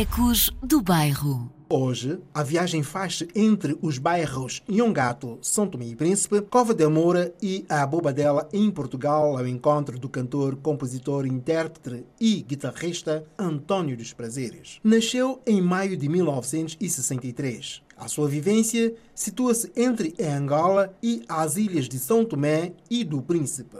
Ecos do Bairro. Hoje, a viagem faz-se entre os bairros Nhongato, São Tomé e Príncipe, Cova de Moura e a Bobadela, em Portugal, ao encontro do cantor, compositor, intérprete e guitarrista António dos Prazeres. Nasceu em maio de 1963. A sua vivência situa-se entre Angola e as ilhas de São Tomé e do Príncipe.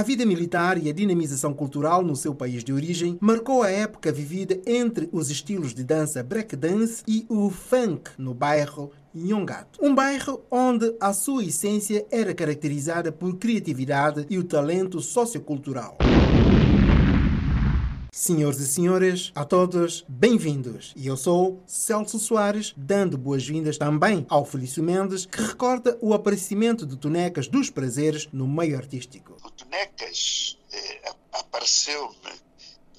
A vida militar e a dinamização cultural no seu país de origem marcou a época vivida entre os estilos de dança breakdance e o funk no bairro Nhongato. Um bairro onde a sua essência era caracterizada por criatividade e o talento sociocultural. Senhores e senhoras, a todos, bem-vindos. E eu sou Celso Soares, dando boas-vindas também ao Felício Mendes, que recorda o aparecimento de Tonecas dos Prazeres no meio artístico. O Tonecas eh, apareceu-me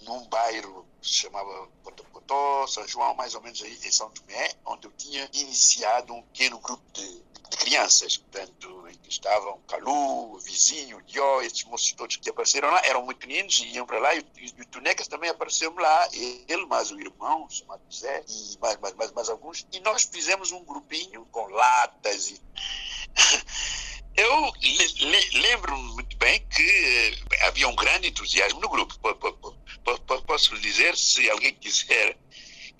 num bairro que se chamava Potocotó, São João, mais ou menos aí em São Tomé, onde eu tinha iniciado um pequeno grupo de de crianças, portanto, em que estavam Calu, Vizinho, Dió, esses moços todos que apareceram lá, eram muito pequeninos e iam para lá, e o, Tunecas também apareceu lá, ele mais o irmão, chamado José, e mais, mais, mais, mais alguns, e nós fizemos um grupinho com latas e... Eu lembro muito bem que havia um grande entusiasmo no grupo. Posso dizer, se alguém quiser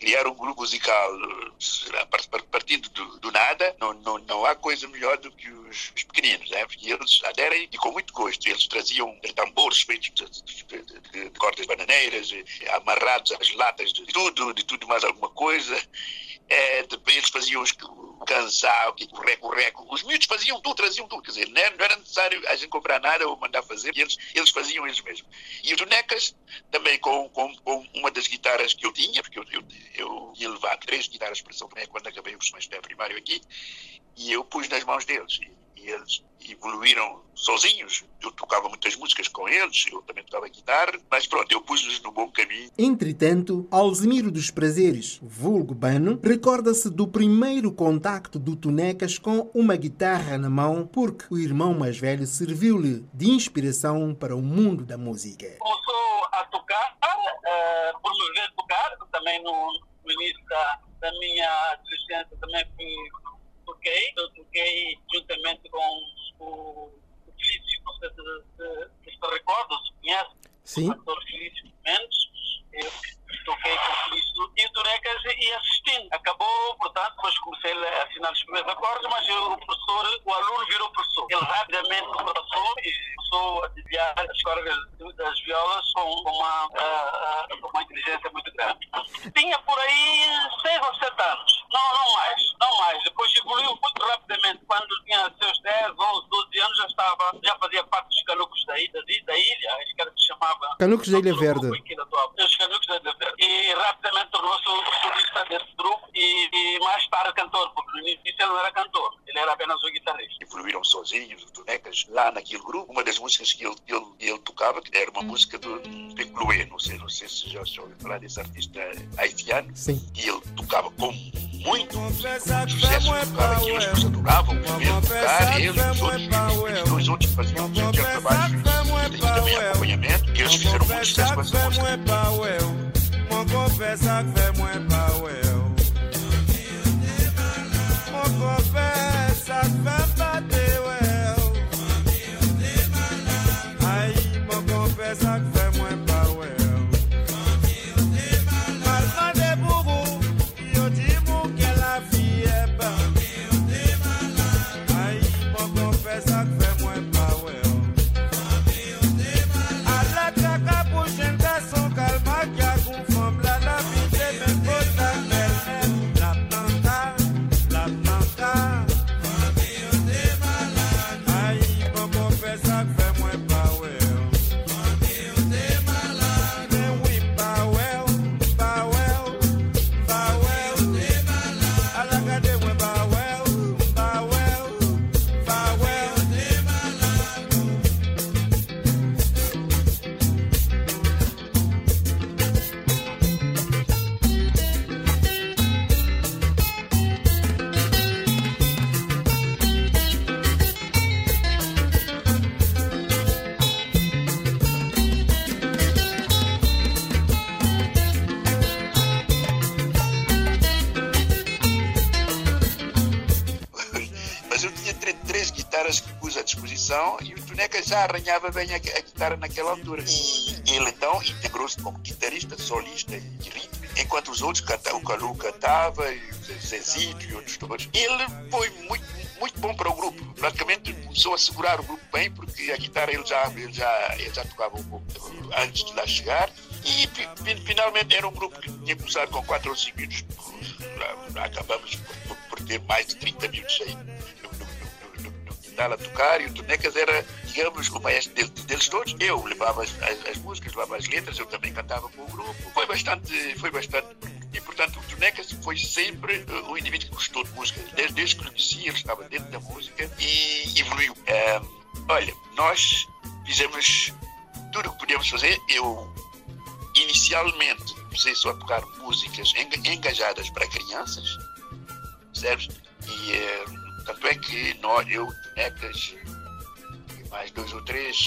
criar um grupo musical partindo do, do nada, não, não, não, há coisa melhor do que os, os pequeninos, né? porque eles aderem e com muito gosto. Eles traziam tambores feitos de, de, de, de cordas bananeiras, amarrados às latas de tudo, de tudo mais alguma coisa. É, eles faziam os, o cansal, o reco-reco. Os miúdos faziam tudo, traziam tudo. Quer dizer, não era, necessário a gente comprar nada ou mandar fazer, eles, eles faziam eles mesmos. E os Donecas, também com, com, com, uma das guitarras que eu tinha, porque eu, eu, eu ia levar três guitarras para São Tomé quando acabei o semestre primário aqui, e eu pus nas mãos deles. E, e eles evoluíram sozinhos. Eu tocava muitas músicas com eles, eu guitarra, mas pronto, eu pus-los no bom caminho. Entretanto, Alzimiro dos Prazeres, vulgo Bano, recorda-se do primeiro contacto do Tonecas com uma guitarra na mão, porque o irmão mais velho serviu-lhe de inspiração para o mundo da música. Começou a tocar, uh, por me ver tocar, também no, no início da, da minha adolescência também fui, toquei, eu toquei juntamente com o, o Felício, se, se, se recorda, se conhece, Sim. o ator Felício Mendes, eu toquei com o Felício e o Turecas e assistindo. Acabou, portanto, depois comecei a assinar os primeiros acordes, mas eu, o professor, o aluno virou professor. Ele rapidamente passou e começou a desviar as cordas das violas com uma, uh, uma inteligência muito grande. Tinha por aí seis ou sete anos. Não, não mais, não mais. Depois evoluiu muito rapidamente. Quando tinha seus 10, 11, 12 anos, já estava, já fazia parte dos canucos da, ilha, da ilha, acho que era que se chamava. Canucos da Ilha Verde. Os canucos da Ilha Verde. E rapidamente tornou-se o solista desse grupo e, e, mais tarde cantor, porque no início ele não era cantor, ele era apenas o guitarrista. Evoluíram sozinhos, os bonecas, lá naquele grupo. Uma das músicas que ele, ele, ele tocava que era uma música do Pecluê, não sei, não sei se já ouviu falar desse artista haitiano. Sim. E ele tocava com muito sucesso, tocava aquilo, as pessoas adoravam ver tocar, ele e os outros, os dois outros faziam o seu trabalho e também acompanhamento, e eles fizeram muito sucesso com essa música. Konfes ak fe mwen pa we Tuneca já arranhava bem a, a guitarra naquela altura. E ele então integrou-se como guitarrista, solista e ritmo, enquanto os outros cantavam, o Calu cantava, e o Zezito e outros todos. Ele foi muito, muito bom para o grupo. Praticamente começou a segurar o grupo bem, porque a guitarra ele já, ele já, ele já tocava um pouco antes de lá chegar. E finalmente era um grupo que tinha começado com 4 ou 5 minutos. Acabamos por, por, ter mais de 30 minutos aí a tocar e o Tonecas era, digamos, o maestro deles, deles todos. Eu levava as, as, as, músicas, levava as letras, eu também cantava com o grupo. Foi bastante, foi bastante. E, portanto, o Tonecas foi sempre uh, um indivíduo que gostou de música. Desde, desde que conheci, ele estava dentro da música e evoluiu. Uh, olha, nós fizemos tudo o que podíamos fazer. Eu, inicialmente, comecei só a tocar músicas engajadas para crianças, percebes? E uh, tanto é que nós, eu, Necas e mais dois ou três,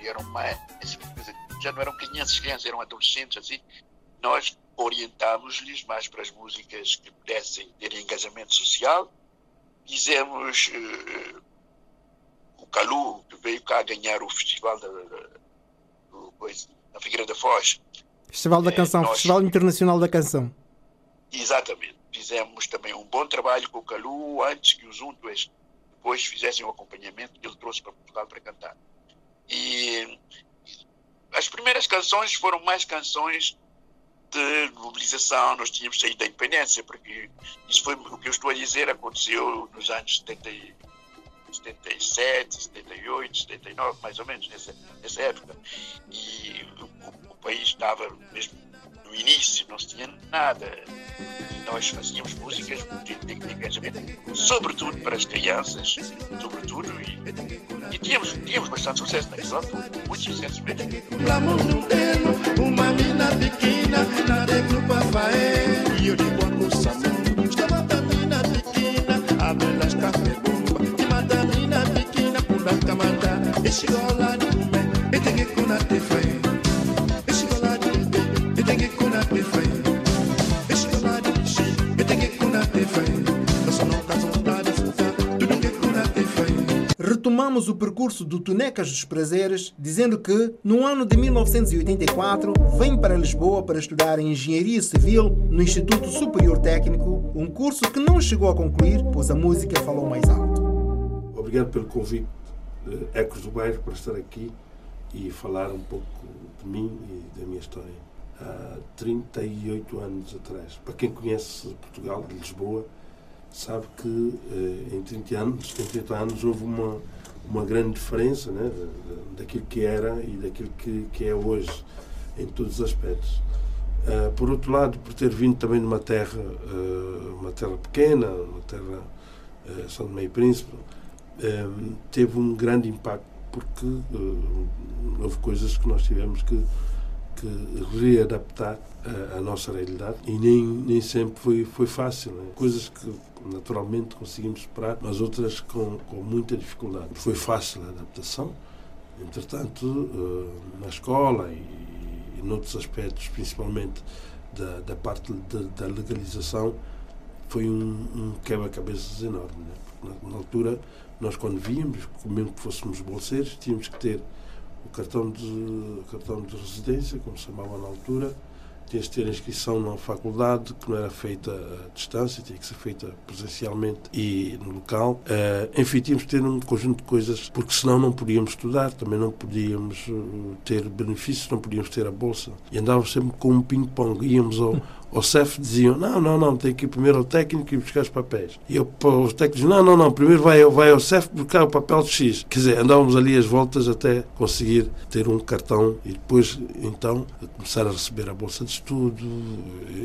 que eram mais, já não eram crianças, crianças, eram adolescentes, assim, nós orientámos-lhes mais para as músicas que pudessem ter engajamento social. Fizemos uh, o Calu, que veio cá ganhar o festival da, da, da Figueira da Foz, Festival da é, Canção, nós... Festival Internacional da Canção. Exatamente. Fizemos também um bom trabalho com o Calu antes que os Untues depois fizessem o acompanhamento que ele trouxe para Portugal para cantar. E as primeiras canções foram mais canções de mobilização, nós tínhamos saído da independência, porque isso foi o que eu estou a dizer, aconteceu nos anos 70, 77, 78, 79, mais ou menos, nessa, nessa época. E o, o país estava mesmo no início, não se tinha nada. Nós fazíamos músicas de engajamento, sobretudo para as crianças, sobretudo, e, e tínhamos, tínhamos bastante sucesso naquela altura, muito sucesso mesmo. Uma mina pequena, na e eu digo a Retomamos o percurso do Tonecas dos Prazeres, dizendo que, no ano de 1984, vem para Lisboa para estudar Engenharia Civil no Instituto Superior Técnico, um curso que não chegou a concluir, pois a música falou mais alto. Obrigado pelo convite, Ecos do Bairro, para estar aqui e falar um pouco de mim e da minha história. Há 38 anos atrás, para quem conhece Portugal, Lisboa, sabe que eh, em 30 anos, 38 anos houve uma, uma grande diferença né, daquilo que era e daquilo que, que é hoje, em todos os aspectos. Uh, por outro lado, por ter vindo também de uma terra, uh, uma terra pequena, uma terra uh, São Tomé e Príncipe, teve um grande impacto porque houve coisas que nós tivemos que, que readaptar à nossa realidade e nem, nem sempre foi, foi fácil. Né? Coisas que naturalmente conseguimos superar, mas outras com, com muita dificuldade. Foi fácil a adaptação, entretanto, uh, na escola e, e noutros aspectos, principalmente da, da parte de, da legalização, foi um, um quebra-cabeças enorme. Né? Na, na, altura, nós quando víamos, mesmo que fôssemos bolseiros, tínhamos que ter o cartão de, o cartão de residência, como se chamava na altura, tinhas de ter inscrição na faculdade, que não era feita à distância, tinha que ser feita presencialmente e no local. Uh, enfim, tínhamos de ter um conjunto de coisas, porque senão não podíamos estudar, também não podíamos uh, ter benefícios, não podíamos ter a bolsa. E andávamos sempre com um ping-pong, íamos ao, ao CEF diziam, não, não, não, tem que ir primeiro ao técnico e buscar os papéis. E eu, os técnicos não, não, não, primeiro vai, vai ao CEF buscar o papel de X. Quer dizer, andávamos ali as voltas até conseguir ter um cartão e depois, então, começar a receber a bolsa de estudo,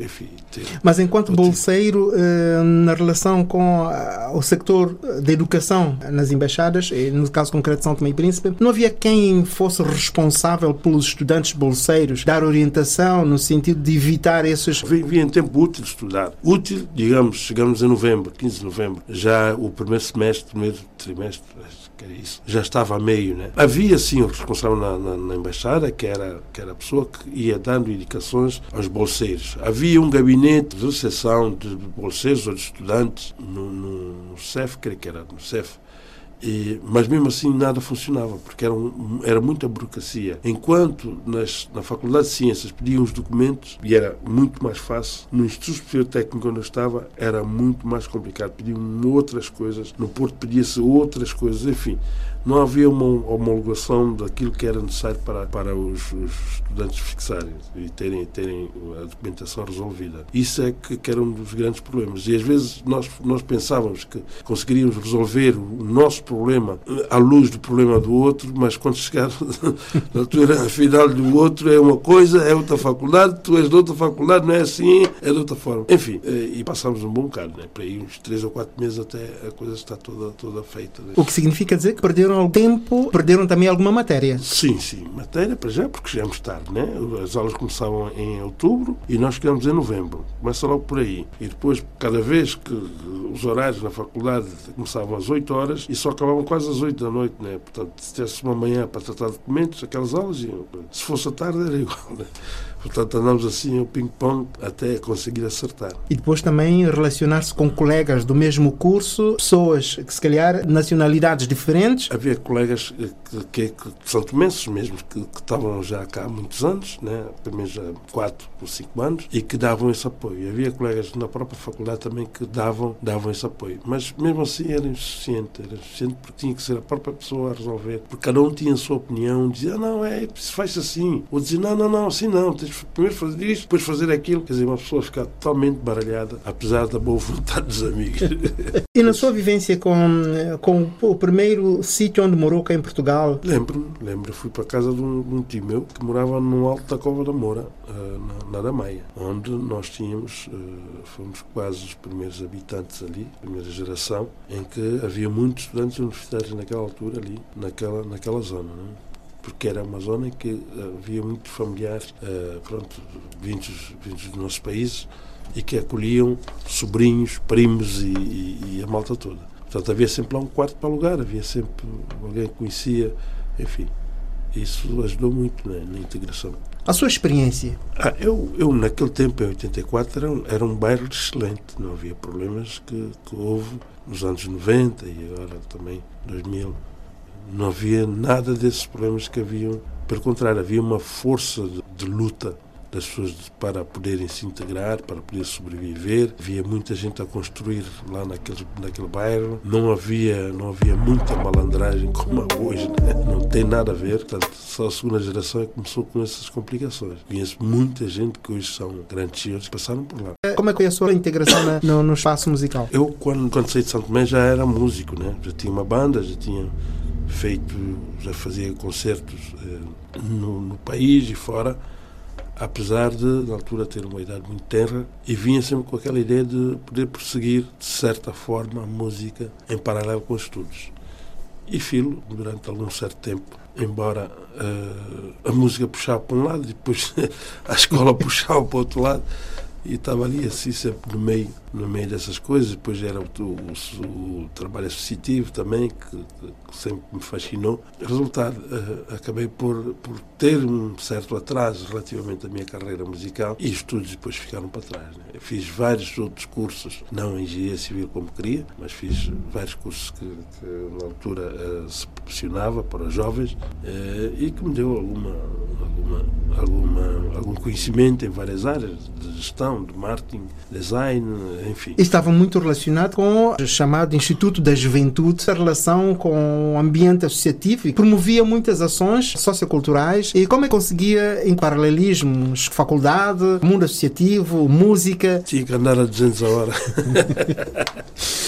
enfim. Ter... Mas enquanto bolseiro, eh, na relação com eh, o sector da educação nas embaixadas, no caso concreto de São Tomé e Príncipe, não havia quem fosse responsável pelos estudantes bolseiros dar orientação no sentido de evitar esses via em tempo útil estudar. Útil, digamos, chegamos a novembro, 15 de novembro, já o primeiro semestre, primeiro trimestre, era isso, já estava a meio, né? Havia, sim, o responsável na, na, na, embaixada, que era, que era a pessoa que ia dando indicações aos bolseiros. Havia um gabinete de recepção de bolseiros ou de estudantes no, no, no CEF, creio que era no CEF, E, mas mesmo assim nada funcionava, porque era, um, era muita burocracia. Enquanto nas, na Faculdade de Ciências pediam os documentos e era muito mais fácil, no Instituto Superior Técnico onde eu estava era muito mais complicado. Pediam outras coisas, no Porto pedia-se outras coisas, enfim não havia uma homologação daquilo que era necessário para, para os, os estudantes fixarem e terem, terem a documentação resolvida. Isso é que, que, era um dos grandes problemas. E às vezes nós, nós pensávamos que conseguiríamos resolver o nosso problema à luz do problema do outro, mas quando chegar na altura final do outro é uma coisa, é outra faculdade, tu és de outra faculdade, não é assim, é de outra forma. Enfim, eh, e passámos um bom bocado, né? para aí uns três ou quatro meses até a coisa está toda, toda feita. Né? O que significa dizer que perderam algum tempo, perderam também alguma matéria. Sim, sim, matéria para já, porque chegamos tarde, né? As aulas começavam em outubro e nós chegamos em novembro. Começa logo por aí. E depois, cada vez que os horários na faculdade começavam às 8 horas e só acabavam quase às 8 da noite, né? Portanto, se tivesse uma manhã para tratar documentos, aquelas aulas iam. Se fosse à tarde, era igual, né? Portanto, andamos assim o ping-pong até conseguir acertar. E depois também relacionar-se com colegas do mesmo curso, pessoas que se calhar nacionalidades diferentes. Havia colegas que, que, que são tomenses mesmo, que, que, estavam já cá há muitos anos, né? pelo menos há 4 ou 5 anos, e que davam esse apoio. E havia colegas na própria faculdade também que davam, davam esse apoio. Mas mesmo assim era insuficiente, era insuficiente porque tinha que ser a própria pessoa a resolver. Porque cada um tinha a sua opinião, dizia, ah, não, é, se faz assim. Ou dizia, não, não, não, assim não, primeiro fazer isto, depois fazer aquilo. Quer dizer, uma pessoa ficar totalmente baralhada, apesar da boa vontade dos amigos. e na sua vivência com, com o primeiro sítio onde morou cá em Portugal? Lembro-me, lembro. Fui para a casa de um, de um, tio meu que morava no alto da Cova da Moura, uh, na, na onde nós tínhamos, uh, fomos quase os primeiros habitantes ali, primeira geração, em que havia muitos estudantes universitários naquela altura ali, naquela, naquela zona. Não é? Porque era uma zona em que eh, havia muitos familiares uh, pronto, vindos, vindos dos nossos países e que acolhiam sobrinhos, primos e, e, e, a malta toda. Portanto, havia sempre lá um quarto para alugar, havia sempre alguém que conhecia, enfim. Isso ajudou muito né, na integração. A sua experiência? Ah, eu, eu, naquele tempo, em 84, era um, era um bairro excelente. Não havia problemas que, que houve nos anos 90 e agora também 2000 não havia nada desses problemas que haviam. Pelo contrário, havia uma força de, de luta das pessoas para poderem se integrar, para poder sobreviver. Havia muita gente a construir lá naquele, naquele bairro. Não havia, não havia muita malandragem como há hoje. Né? Não tem nada a ver. Portanto, só a segunda geração é começou com essas complicações. Conheço muita gente que hoje são grandes senhores que passaram por lá. Como é que foi a sua integração na, no, no espaço musical? Eu, quando, quando saí de Santo Tomé, já era músico. Né? Já tinha uma banda, já tinha feito, já fazia concertos eh, no, no, país e fora, apesar de, na altura, ter uma idade muito tenra, e vinha sempre com aquela ideia de poder prosseguir, de certa forma, a música em paralelo com os estudos. E filo, durante algum certo tempo, embora uh, a música puxava para um lado depois a escola puxava para o outro lado, e estava ali assim sempre no meio no meio dessas coisas depois era o, o, o trabalho associativo também que, que, sempre me fascinou resultado uh, acabei por, por ter um certo atraso relativamente à minha carreira musical e os estudos depois ficaram para trás né? fiz vários outros cursos não engenharia civil como queria mas fiz vários cursos que, que na altura uh, se proporcionava para jovens uh, e que me deu alguma alguma alguma algum conhecimento em várias áreas de gestão de marketing design enfim. Estava muito relacionado com o chamado Instituto da Juventude, a relação com o ambiente associativo e promovia muitas ações socioculturais. E como é que conseguia, em paralelismos, faculdade, mundo associativo, música? Tinha que andar a 200 a hora.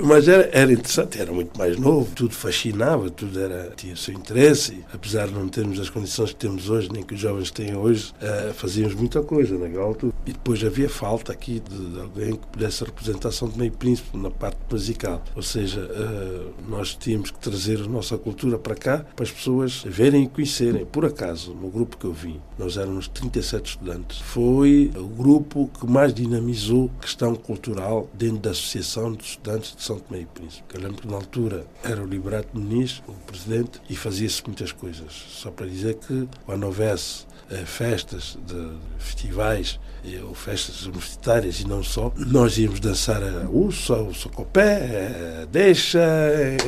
Mas era, era interessante, era muito mais novo, tudo fascinava, tudo era, tinha seu interesse, apesar de não termos as condições que temos hoje, nem que os jovens têm hoje, uh, fazíamos muita coisa naquela altura. E depois havia falta aqui de, de alguém que pudesse a representação de meio príncipe na parte musical. Ou seja, uh, nós tínhamos que trazer a nossa cultura para cá, para as pessoas verem e conhecerem. Por acaso, no grupo que eu vim, nós éramos 37 estudantes, foi o grupo que mais dinamizou a questão cultural dentro da Associação de Estudantes de São Tomé e Príncipe. Eu lembro que na altura era o Liberato Muniz, o presidente, e fazia-se muitas coisas. Só para dizer que quando houvesse festas de festivais eh, ou festas universitárias e não só, nós íamos dançar a Ursa, o Socopé, a Deixa,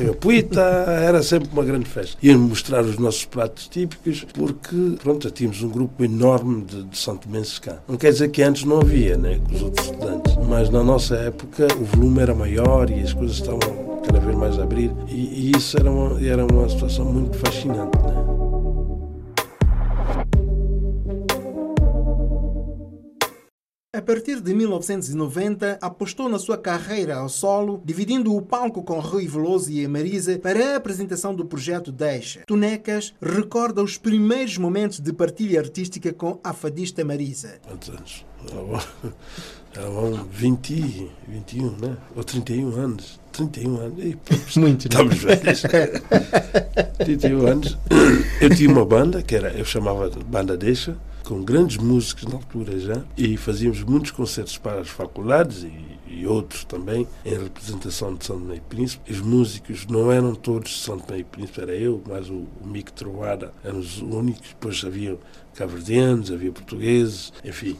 a Puita, era sempre uma grande festa. Íamos mostrar os nossos pratos típicos porque, pronto, tínhamos um grupo enorme de, de São cá. Não quer dizer que antes não havia, né, com os outros estudantes, mas na nossa época o volume era maior e as coisas estavam cada vez mais a abrir e, e isso era uma, era uma situação muito fascinante, né? A partir de 1990, apostou na sua carreira ao solo, dividindo o palco com Rui Veloso e a Marisa para a apresentação do projeto Deixa. Tunecas recorda os primeiros momentos de partilha artística com a fadista Marisa. Quantos anos? Eram 20, 21, né? Ou 31 anos. 31 anos. E, pô, Muito, Estamos velhos. 31 anos. Eu tinha uma banda, que era, eu chamava de Banda Deixa, com grandes músicos na altura já, e fazíamos muitos concertos para as faculdades e, e outros também, em representação de São Tomé e Príncipe. Os músicos não eram todos de São Tomé e Príncipe, era eu, mais o, o Mico Troada, eram os únicos. Depois havia cabo-verdianos, havia portugueses, enfim,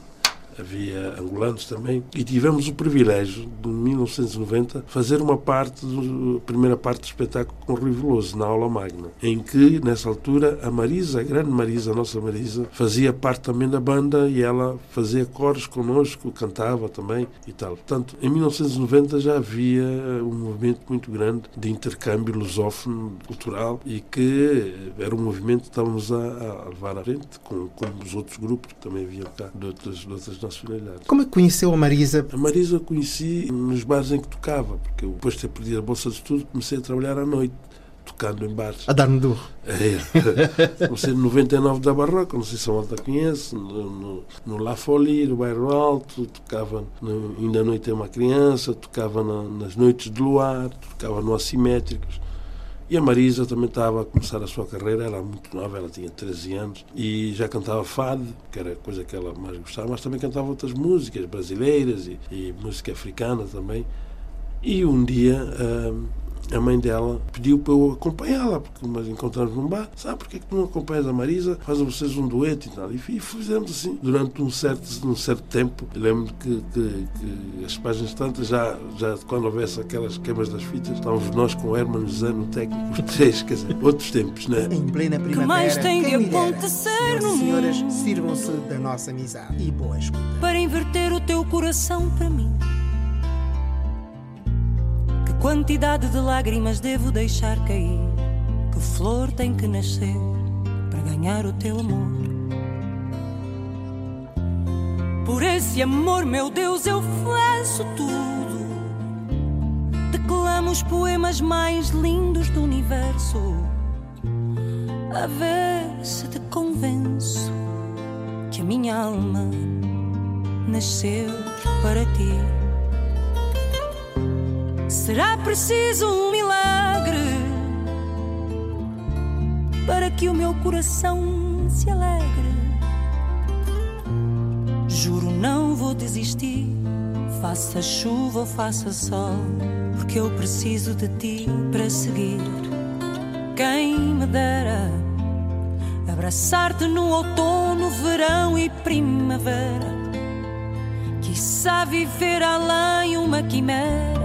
havia angolanos também, e tivemos o privilégio, de 1990, fazer uma parte, a primeira parte do espetáculo com Rui Veloso, na aula magna, em que, nessa altura, a Marisa, a grande Marisa, a nossa Marisa, fazia parte também da banda e ela fazia coros connosco, cantava também e tal. Portanto, em 1990 já havia um movimento muito grande de intercâmbio lusófono cultural e que era um movimento que estávamos a, a levar à frente, com, com os outros grupos que também haviam cá, de outras, de outras Como é que conheceu a Marisa? A Marisa eu conheci nos bares em que tocava, porque eu, depois de ter perdido a bolsa de estudo, comecei a trabalhar à noite, tocando em bares. A dar-me duro. É. Comecei no 99 da Barroca, não sei se a malta conhece, no, no, no La Folie, no Bairro Alto, tocava no, ainda à noite é uma criança, tocava na, nas noites de luar, tocava no Assimétricos. E a Marisa também estava a começar a sua carreira, era muito nova, ela tinha 13 anos e já cantava fado, que era a coisa que ela mais gostava, mas também cantava outras músicas brasileiras e, e música africana também. E um dia hum, a mãe dela pediu para eu acompanhá-la, porque nós encontramos num bar. Sabe porque é que tu não acompanhas a Marisa? Fazem vocês um dueto e tal. E fizemos assim durante um certo, um certo tempo. Eu lembro que, que, que as páginas tantas, já, já quando houvesse aquelas queimas das fitas, estávamos nós com o Herman José no técnico, os três, quer dizer, outros tempos, né? Em plena primavera, mais tem de acontecer Senhoras no senhores, mundo? sirvam-se da nossa amizade e boa escuta. para inverter o teu coração para mim. Quantidade de lágrimas devo deixar cair? Que flor tem que nascer para ganhar o teu amor? Por esse amor, meu Deus, eu faço tudo. Declamo os poemas mais lindos do universo. A ver se te convenço que a minha alma nasceu para ti. Será preciso um milagre para que o meu coração se alegre. Juro, não vou desistir, faça chuva ou faça sol, porque eu preciso de ti para seguir. Quem me dera abraçar-te no outono, verão e primavera. Quiçá viver além uma quimera,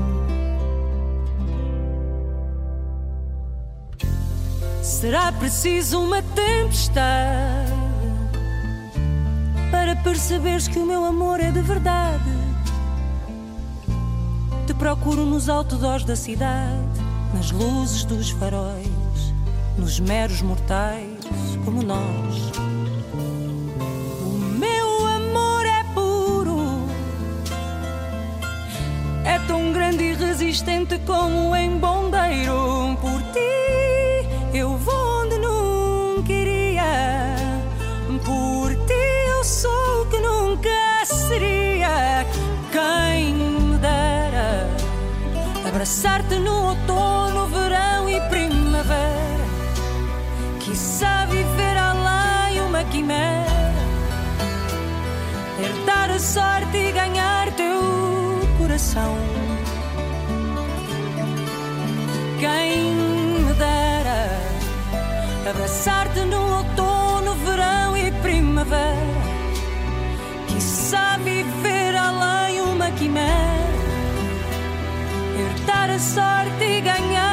Será preciso uma tempestade para perceberes que o meu amor é de verdade. Te procuro nos outdoors da cidade, nas luzes dos faróis, nos meros mortais como nós. O meu amor é puro, é tão grande e resistente como um embondeiro. Por ti eu vou onde nunca iria. Por ti eu sou o que nunca seria. Quem me dera abraçar-te no outono, verão e primavera. Quizá viver além uma quimera. Herdar a sorte e ganhar teu coração. Quem me dera abraçar-te no outono, verão e primavera. Quizá viver além uma quimera herdar a sorte e ganhar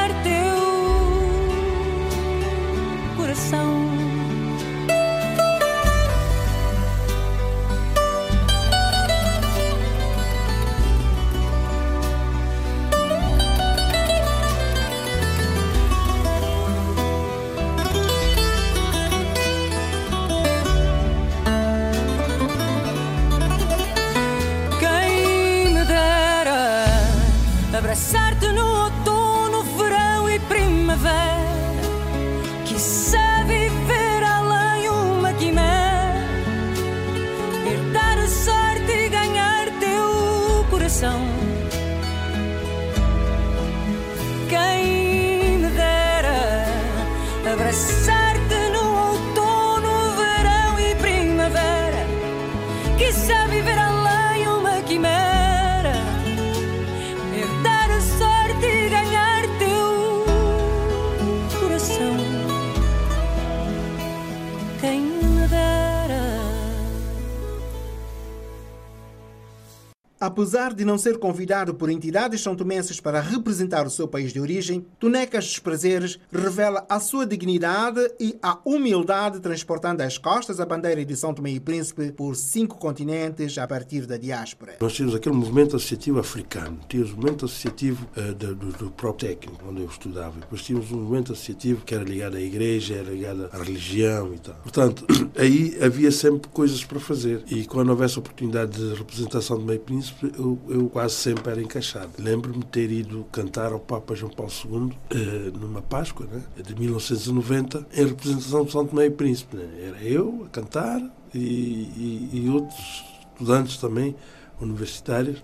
Apesar de não ser convidado por entidades santomenses para representar o seu país de origem, Tonecas dos Prazeres revela a sua dignidade e a humildade transportando às costas a bandeira de São Tomé e Príncipe por cinco continentes a partir da diáspora. Nós tínhamos aquele movimento associativo africano, tínhamos o movimento associativo eh, do, do, do próprio técnico, onde eu estudava. Depois tínhamos um movimento associativo que era ligado à igreja, era ligado à religião e tal. Portanto, aí havia sempre coisas para fazer. E quando houvesse oportunidade de representação do meio príncipe, eu, eu quase sempre era encaixado. Lembro-me de ter ido cantar ao Papa João Paulo II eh, numa Páscoa, né, de 1990, em representação de São Tomé e Príncipe. né. Era eu a cantar e, e- e outros estudantes também, universitários,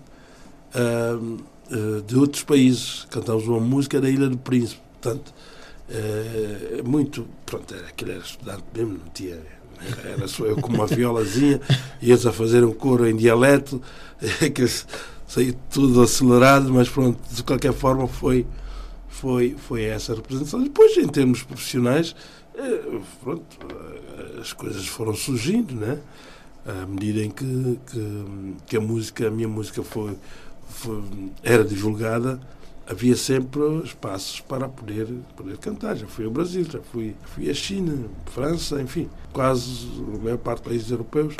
ah, ah, de outros países. Cantámos uma música da Ilha do Príncipe. Portanto, eh, muito. Pronto, era, aquilo era estudante mesmo, não tinha. Era, só eu com uma violazinha, e eles a fazer um coro em dialeto, que saiu tudo acelerado, mas pronto, de qualquer forma foi, foi, foi essa representação. Depois, em termos profissionais, eh, pronto, eh, as coisas foram surgindo, né? À medida em que, que, que a música, a minha música foi, foi- era divulgada, havia sempre espaços para poder, poder cantar. Já fui ao Brasil, já fui, fui à China, França, enfim, quase a maior parte dos países europeus.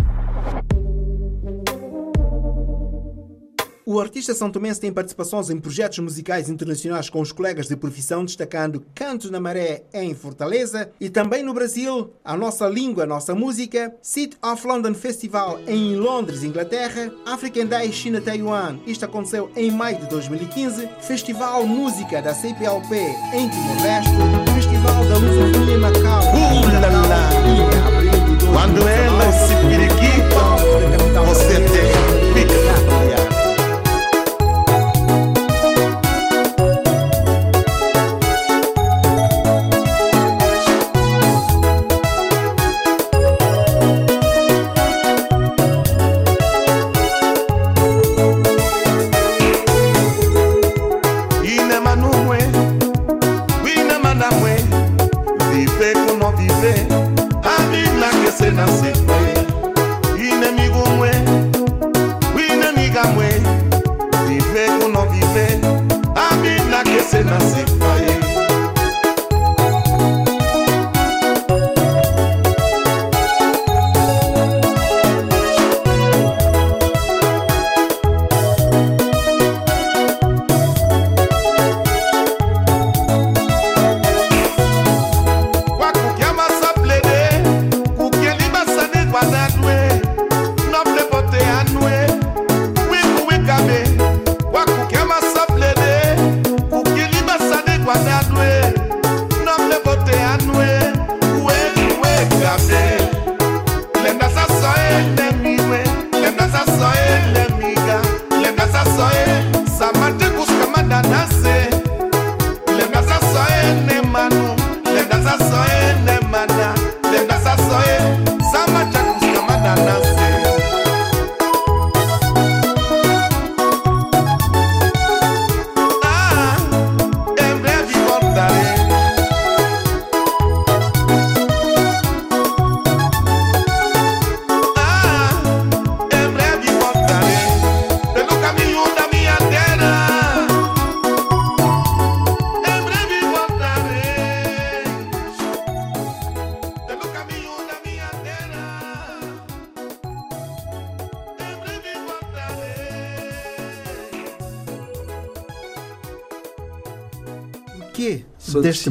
O artista santomense tem participações em projetos musicais internacionais com os colegas de profissão, destacando Cantos na Maré em Fortaleza e também no Brasil, A Nossa Língua, a Nossa Música, City of London Festival em Londres, Inglaterra, African Day China Taiwan, isto aconteceu em maio de 2015, Festival Música da CPLP em Timor-Leste, Festival da Lusofonia em Macau, Uh, em abril de Quando ela se 2019, periquita, você tem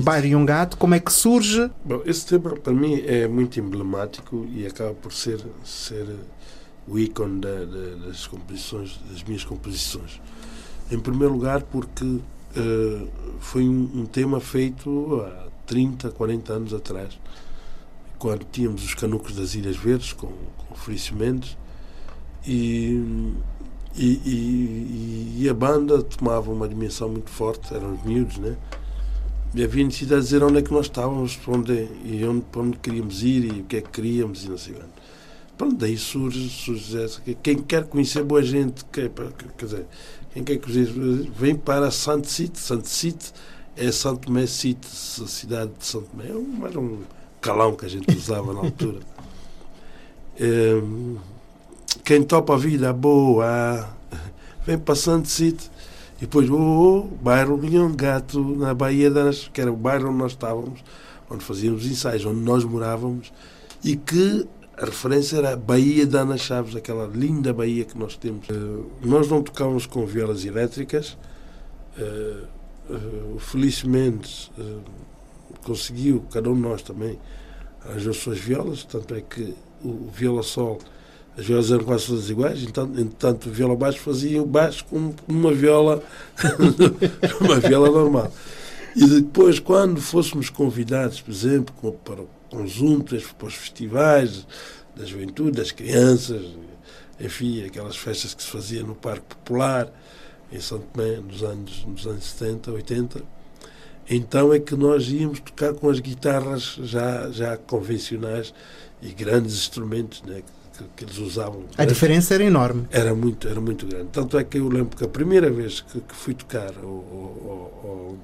Santo deste Sítio. bairro Yongato? Como é que surge? Bom, esse tema para mim é muito emblemático e acaba por ser, ser o ícone da- da- das composições, das minhas composições. Em primeiro lugar porque eh, foi um, um tema feito há 30, 40 anos atrás, quando tínhamos os canucos das Ilhas Verdes com, com Felício Mendes e, e, e- e a banda tomava uma dimensão muito forte, eram os miúdos, né? E havia necessidade de dizer onde é que nós estávamos, onde, e onde, para onde queríamos ir e o que é que queríamos e não sei quando. Pronto, daí surge, surge essa. que Quem quer conhecer boa gente, quer, quer dizer, quem quer conhecer, vem para Santo Cite. Santo Cite é Santo Tomé Cite, a cidade de Santo Tomé. É era um calão que a gente usava na altura. Em, quem topa a vida boa vem para Santo Cite. E depois, oh, oh, bairro Leão Gato, na Baía das, que era o bairro onde nós estávamos, onde fazíamos ensaios, onde nós morávamos, e que a referência era a Baía da Ana Chaves, aquela linda baía que nós temos. Eh, nós não tocávamos com violas elétricas. Eh, eh, eh, conseguiu, cada um de nós também, arranjou suas violas, tanto é que o viola sol as violas eram quase todas iguais, então, entanto, viola baixo fazia o baixo com uma viola, uma viola normal. E depois, quando fôssemos convidados, por exemplo, para o conjunto, para os festivais da juventude, das crianças, enfim, aquelas festas que se faziam no Parque Popular, em São Tomé, nos anos, nos anos 70, 80, então é que nós íamos tocar com as guitarras já, já convencionais e grandes instrumentos né, que, que eles usavam. A diferença era enorme. Era muito, era muito grande. Tanto é que eu lembro que a primeira vez que, que fui tocar ao, ao,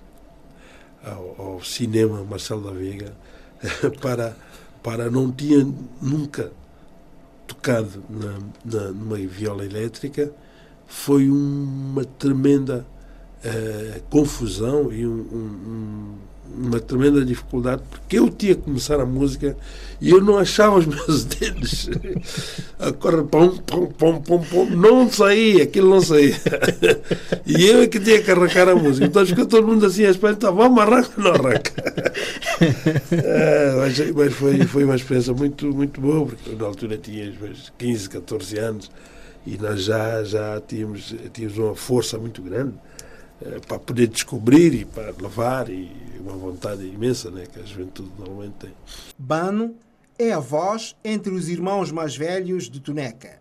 ao, ao- cinema Marcelo da Veiga, para, para não tinha nunca tocado na, na, numa viola elétrica, foi uma tremenda eh, confusão e um- um- um- uma tremenda dificuldade, porque eu tinha que começar a música e eu não achava os meus dedos. A corda, pom, pom, pom, pom, pom, não saía, aquilo não saía. E eu é que tinha que arrancar a música. Então ficou todo mundo assim à espera, então, vamos arranca ou não arranca? É, mas mas foi, foi uma experiência muito, muito boa, porque na altura tinha os meus 15, 14 anos e nós já, já tínhamos, tínhamos uma força muito grande eh, para poder descobrir e para levar e uma vontade imensa né, que a juventude normalmente tem. Bano é a voz entre os irmãos mais velhos de Tuneca.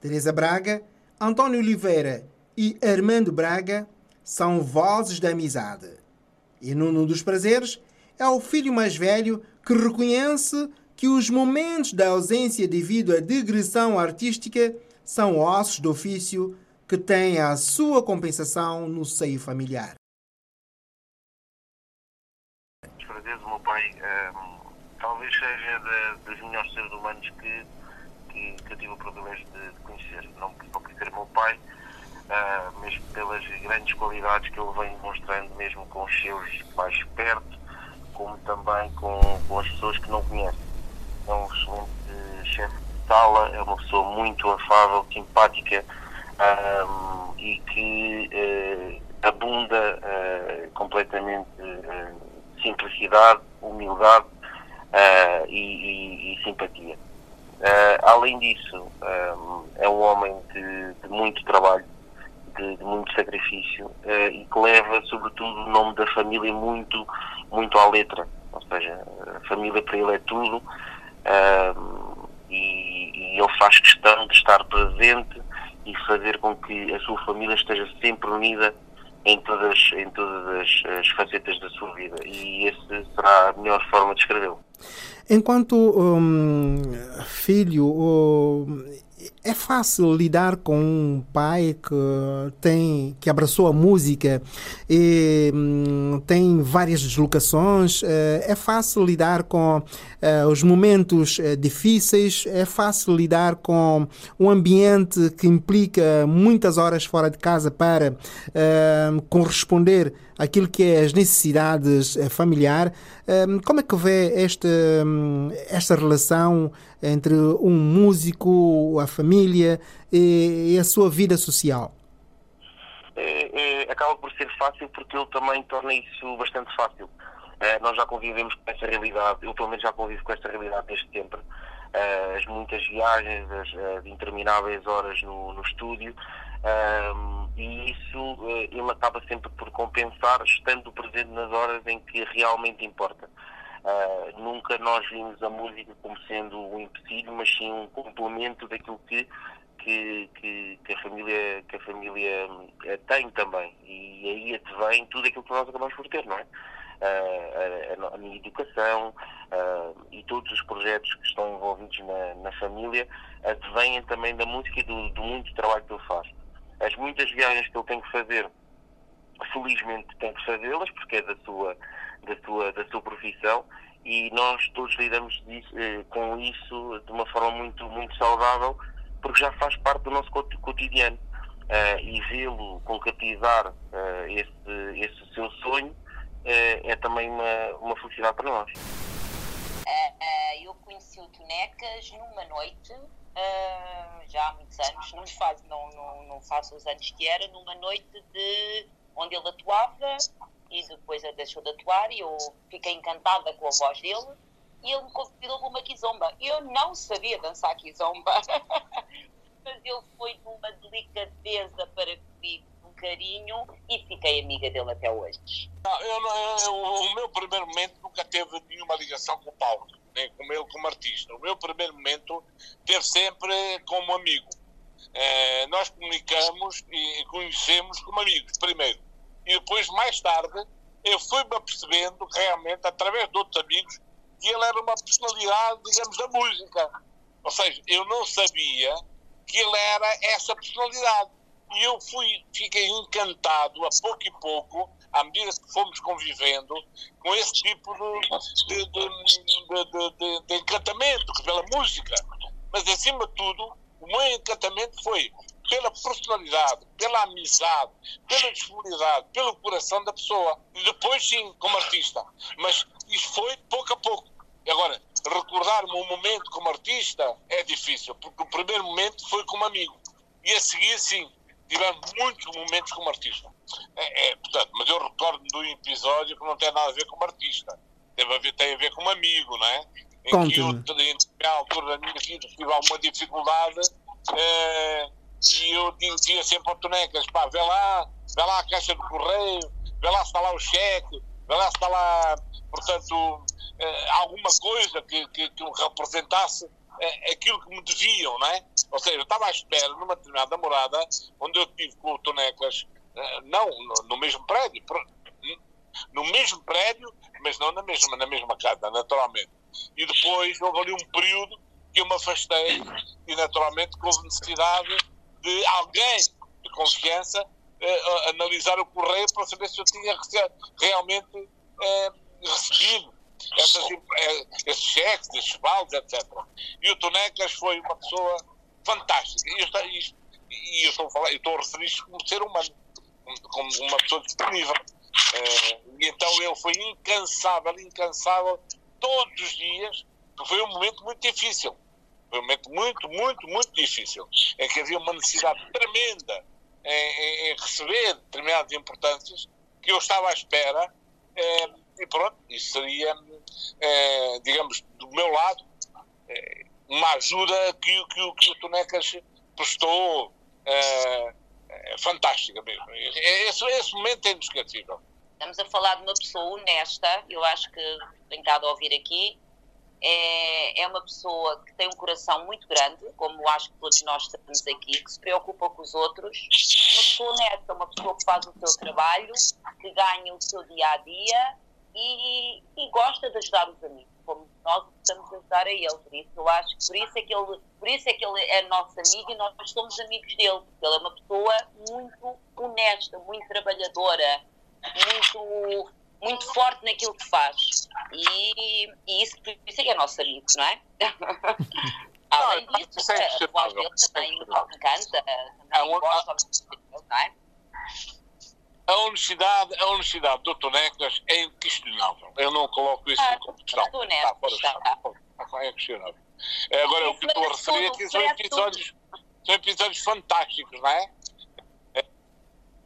Teresa Braga, António Oliveira e Armando Braga são vozes da amizade. E Nuno dos Prazeres é o filho mais velho que reconhece que os momentos da ausência devido à digressão artística são ossos do ofício que têm a sua compensação no seio familiar. Prazeres do meu pai ehm, talvez seja da- dos melhores seres humanos que, que, que eu tive o privilégio de, de conhecer. Não por ser meu pai, ah, mesmo pelas grandes qualidades que ele vem demonstrando, mesmo com os seus mais perto, como também com, com as pessoas que não conhece. É um excelente chefe de sala, é uma pessoa muito afável, simpática ahm, e que eh, abunda eh, completamente eh, simplicidade, humildade e, e- e simpatia. Além disso, ahm, é um homem de, de muito trabalho, de, de muito sacrifício e que leva, sobretudo, o nome da família muito, muito à letra. Ou seja, a família para ele é tudo e, e ele faz questão de estar presente e fazer com que a sua família esteja sempre unida em todas, em todas as, as facetas da sua vida. E essa será a melhor forma de escrevê-lo. Enquanto hum, filho, hum, é fácil lidar com um pai que tem que abraçou a música e hum, tem várias deslocações. eh, É fácil lidar com eh, os momentos eh, difíceis. É fácil lidar com um ambiente que implica muitas horas fora de casa para eh, corresponder aquilo que é as necessidades familiar. Como é que vê esta, hum, esta relação entre um músico, a família e, e a sua vida social? é, é, acaba por ser fácil porque ele também torna isso bastante fácil. Eh, nós já convivemos com essa realidade, eu pelo menos já convivo com esta realidade desde sempre. Eh, as muitas viagens, as, as intermináveis horas no, no estúdio, ehm, e isso eh, ele acaba sempre por compensar, estando presente nas horas em que realmente importa. Uh, nunca nós vimos a música como sendo um empecilho, mas sim um complemento daquilo que, que, que, que a família, que a família tem também. E aí advém tudo aquilo que nós acabamos por ter, não é? a, a minha educação uh, e todos os projetos que estão envolvidos na, na família advêm também da música e do, do muito trabalho que ele faz. As muitas viagens que ele tem que fazer, felizmente tem que fazê-las, porque é da sua, da, sua, da sua profissão, e nós todos lidamos disso, eh, com isso de uma forma muito, muito saudável, porque já faz parte do nosso cotidiano. Uh, e vê-lo concretizar uh, esse, esse seu sonho é, é também uma, uma felicidade para nós. Uh, eu conheci o Tonecas numa noite, uh, já há muitos anos, não, faz, não, não, não faço os anos que era, numa noite de onde ele atuava e depois ele deixou de atuar e eu fiquei encantada com a voz dele e ele me convidou para uma kizomba. Eu não sabia dançar kizomba, mas ele foi numa delicadeza para comigo carinho e fiquei amiga dele até hoje. Não, eu, eu, o meu primeiro momento nunca teve nenhuma ligação com o Paulo, nem com ele como artista. O meu primeiro momento teve sempre como amigo. É, nós comunicamos e conhecemos como amigos, primeiro. E depois, mais tarde, eu fui-me apercebendo realmente, através de outros amigos, que ele era uma personalidade, digamos, da música. Ou seja, eu não sabia que ele era essa personalidade. E eu fui, fiquei encantado a pouco e pouco, à medida que fomos convivendo, com esse tipo de, de, de, de encantamento pela música. Mas, acima de tudo, o meu encantamento foi pela personalidade, pela amizade, pela disponibilidade, pelo coração da pessoa. E depois, sim, como artista. Mas isso foi pouco a pouco. Agora, recordar-me um momento como artista é difícil, porque o primeiro momento foi como amigo. E a seguir, sim, tivemos muitos momentos como artista. É, é, portanto, mas eu recordo de um episódio que não tem nada a ver como artista. Tem a ver, tem a ver com um amigo, não é? Em que eu, em altura da minha vida, tive alguma dificuldade é, e eu dizia sempre ao Tonecas, pá, vê lá, vê lá a caixa de correio, vê lá se está lá o cheque, vê lá se está lá, portanto, é, alguma coisa que, que, que representasse é, aquilo que me deviam, não é? Ou seja, eu estava à espera numa determinada morada, onde eu tive com o Tonecas, eh, não no, mesmo prédio, no mesmo prédio, mas não na mesma, na mesma casa, naturalmente. E depois houve ali um período que eu me afastei e naturalmente houve necessidade de alguém de confiança eh, analisar o correio para saber se eu tinha realmente eh, recebido essas, eh, esses cheques, esses vales, etc. E o Tonecas foi uma pessoa fantástica. E eu, estou, e eu estou a falar, eu estou a referir isto como ser humano, como uma pessoa disponível. Uh, e então ele foi incansável, incansável, todos os dias, foi um momento muito difícil. Foi um momento muito, muito, muito difícil, em que havia uma necessidade tremenda em, em, receber determinadas importâncias que eu estava à espera. Eh, e pronto, isso seria, eh, digamos, do meu lado, uma ajuda que, que, que o Tonecas prestou fantástica mesmo. Esse, esse momento é inesquecível. Estamos a falar de uma pessoa honesta, eu acho que tenho estado a ouvir aqui. É, é uma pessoa que tem um coração muito grande, como acho que todos nós estamos aqui, que se preocupa com os outros. Uma pessoa honesta, uma pessoa que faz o seu trabalho, que ganha o seu dia a dia e, e gosta de ajudar os amigos como nós estamos a ajudar a ele. Por isso, eu acho que por isso é que ele, por isso é, que ele é nosso amigo e nós somos amigos dele. Porque ele é uma pessoa muito honesta, muito trabalhadora, muito, muito forte naquilo que faz. E, e isso, por isso é que é nosso amigo, não é? Além disso, é a voz dele também encanta, também gosta não é? a honestidade, a honestidade do Tonecas é inquestionável. Eu não coloco isso ah, como questão. Está fora está. É. Agora, o que estou a referir aqui são episódios, são episódios fantásticos, não é?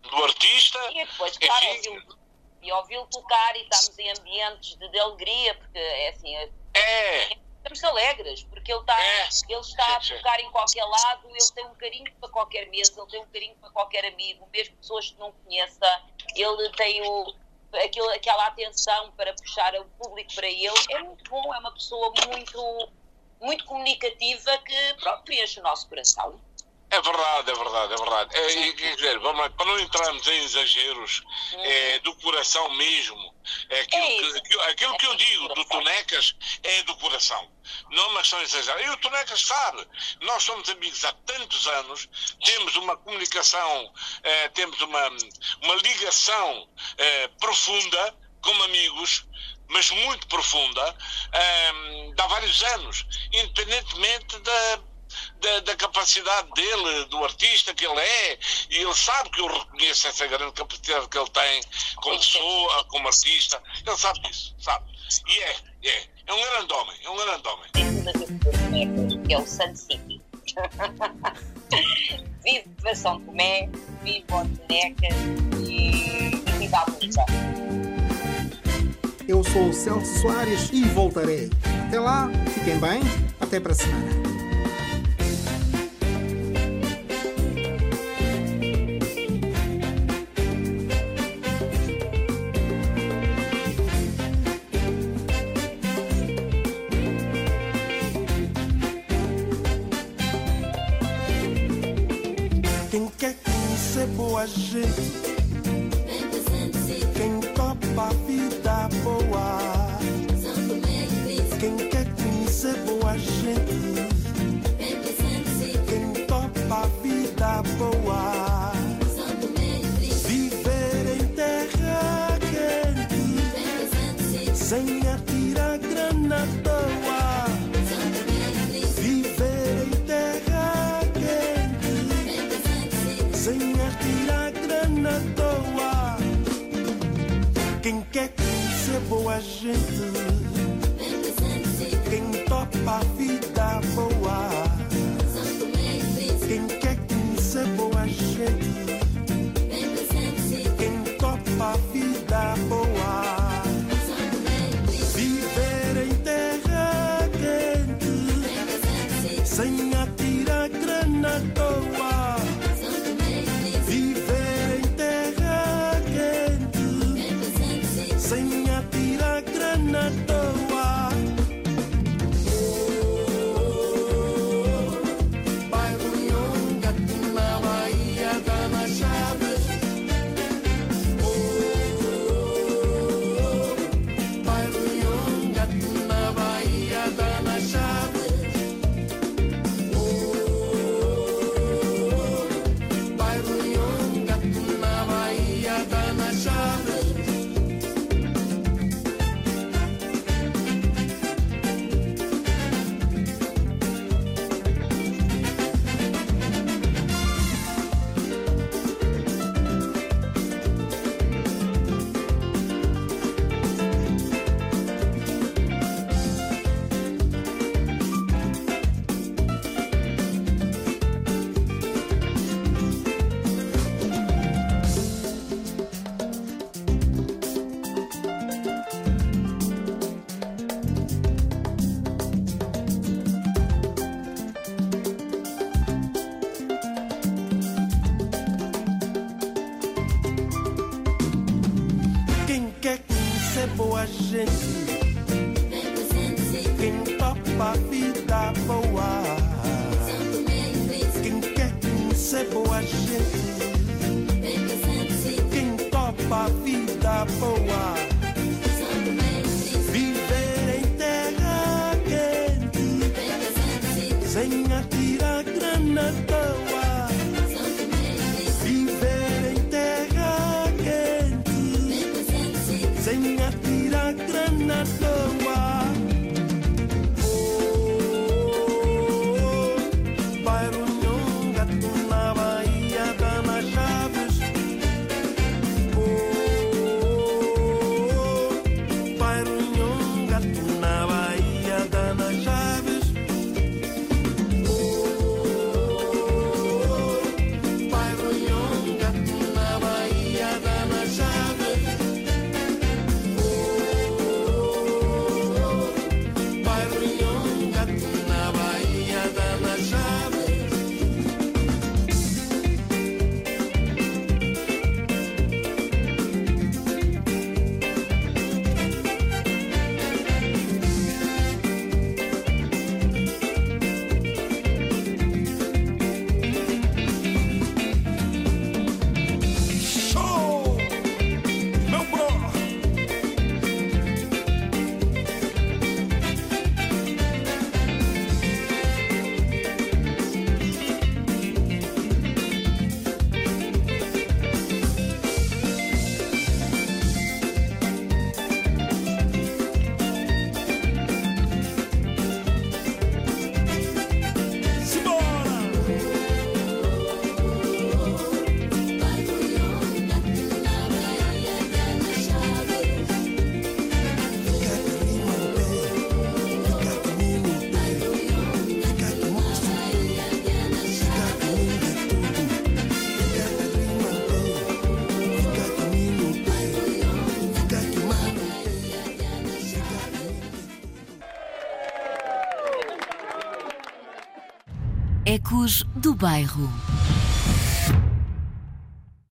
do artista. E depois, claro, Enfim. E ouvi-lo tocar e estamos em ambientes de, de alegria, porque é assim, É, estamos alegres, porque ele está, É. ele está a tocar em qualquer lado, ele tem um carinho para qualquer mesa, ele tem um carinho para qualquer amigo, mesmo pessoas que não conheça, ele tem o, aquilo, aquela atenção para puxar o público para ele. É muito bom, é uma pessoa muito, muito comunicativa que pronto, preenche o nosso coração. É verdade, é verdade, é verdade. É, quer dizer, vamos para não entrarmos em exageros, é do coração mesmo. É aquilo, É que, aquilo- aquilo que eu digo do Tonecas é do coração. Não é uma questão exagerada. E o Tonecas sabe, nós somos amigos há tantos anos, temos uma comunicação, eh, temos uma, uma ligação eh, profunda como amigos, mas muito profunda, de há vários anos, independentemente da, da, da capacidade dele, do artista que ele é, e ele sabe que eu reconheço essa grande capacidade que ele tem como pessoa, como artista, ele sabe disso, sabe? E é, é, é um grande homem, é um grande homem. Tem tudo a ver com os bonecos, que é o Sun City. vive São Tomé, vive o Boneca e, e vive a música. Eu sou o Celso Soares e voltarei. Até lá, fiquem bem, até para a semana. Boa boa gente, Bairro.